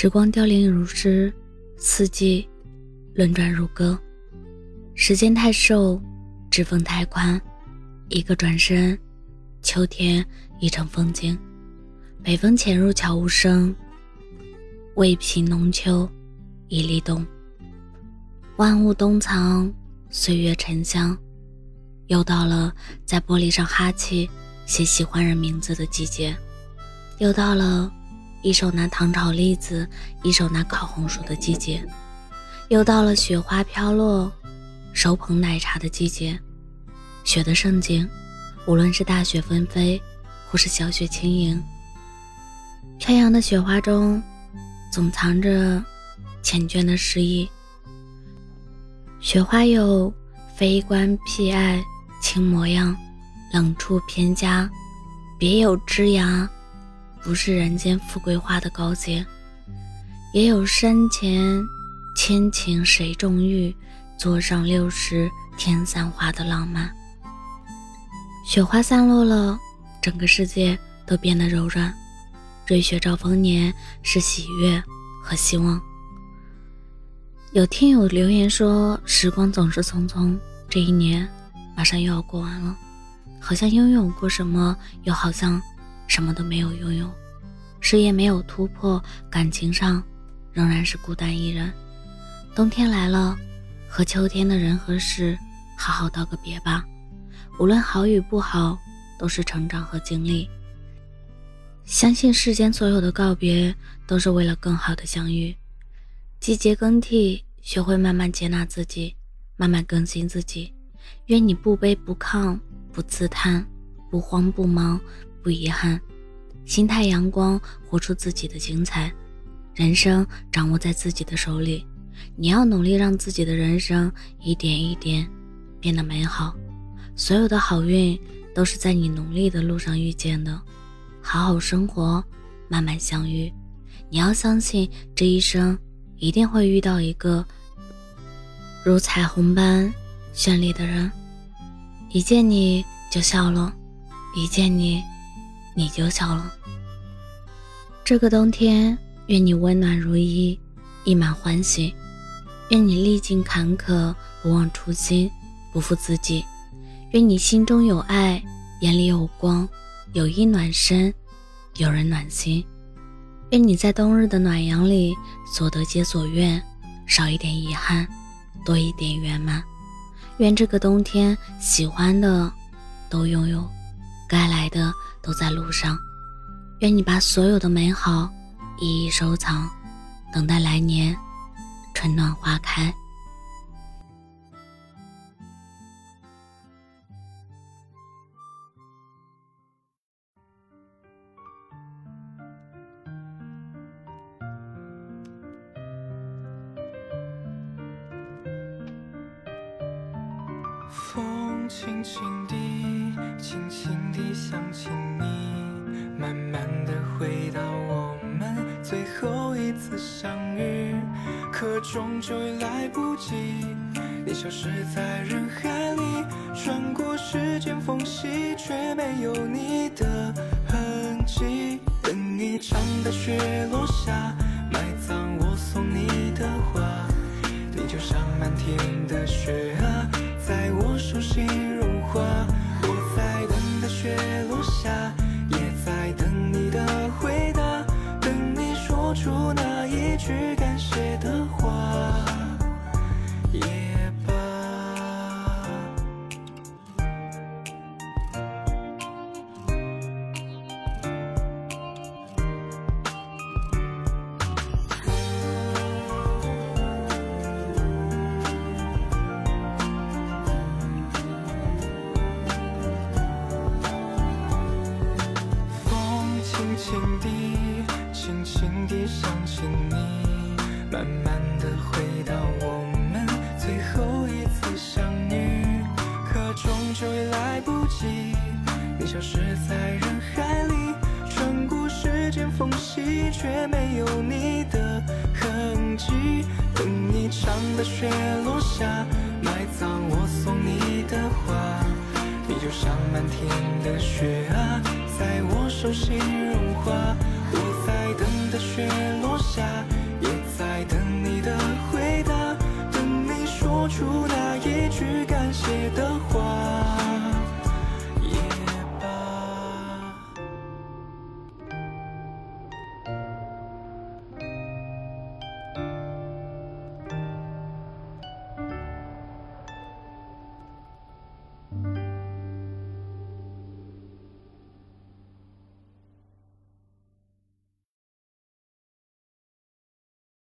时光凋零如诗，四季轮转如歌。时间太瘦，指缝太宽，一个转身，秋天已成风景。北风潜入悄无声，未平浓秋已立冬。万物冬藏，岁月沉香。又到了在玻璃上哈气、写喜欢人名字的季节，又到了。一手拿糖炒栗子，一手拿烤红薯的季节，又到了雪花飘落、手捧奶茶的季节。雪的盛景，无论是大雪纷飞，或是小雪轻盈，飘扬的雪花中，总藏着缱绻的诗意。雪花有非关僻爱轻模样，冷处偏佳，别有枝桠。不是人间富贵花的高洁，也有山前千顷谁种玉，座上六十天散花的浪漫。雪花散落了，整个世界都变得柔软。瑞雪兆丰年是喜悦和希望。有听友留言说：“时光总是匆匆，这一年马上又要过完了，好像拥有过什么，又好像……”什么都没有拥有，事业没有突破，感情上仍然是孤单一人。冬天来了，和秋天的人和事好好道个别吧。无论好与不好，都是成长和经历。相信世间所有的告别，都是为了更好的相遇。季节更替，学会慢慢接纳自己，慢慢更新自己。愿你不卑不亢，不自叹，不慌不忙。不遗憾，心态阳光，活出自己的精彩。人生掌握在自己的手里，你要努力让自己的人生一点一点变得美好。所有的好运都是在你努力的路上遇见的。好好生活，慢慢相遇。你要相信，这一生一定会遇到一个如彩虹般绚丽的人。一见你就笑了，一见你。你就笑了。这个冬天，愿你温暖如一，溢满欢喜；愿你历尽坎坷，不忘初心，不负自己；愿你心中有爱，眼里有光，有意暖身，有人暖心；愿你在冬日的暖阳里，所得皆所愿，少一点遗憾，多一点圆满。愿这个冬天，喜欢的都拥有，该来的。都在路上，愿你把所有的美好一一收藏，等待来年春暖花开。风轻轻地，轻轻地想起你，慢慢地回到我们最后一次相遇，可终究来不及，你消失在人海里，穿过时间缝隙，却没有你的痕迹。等一场大雪落下，埋葬我送轻轻地想起你，慢慢地回到我们最后一次相遇，可终究也来不及，你消失在人海里，穿过时间缝隙，却没有你的痕迹。等一场大雪落下，埋葬我送你的花，你就像满天的雪啊。在我手心融化，等的雪落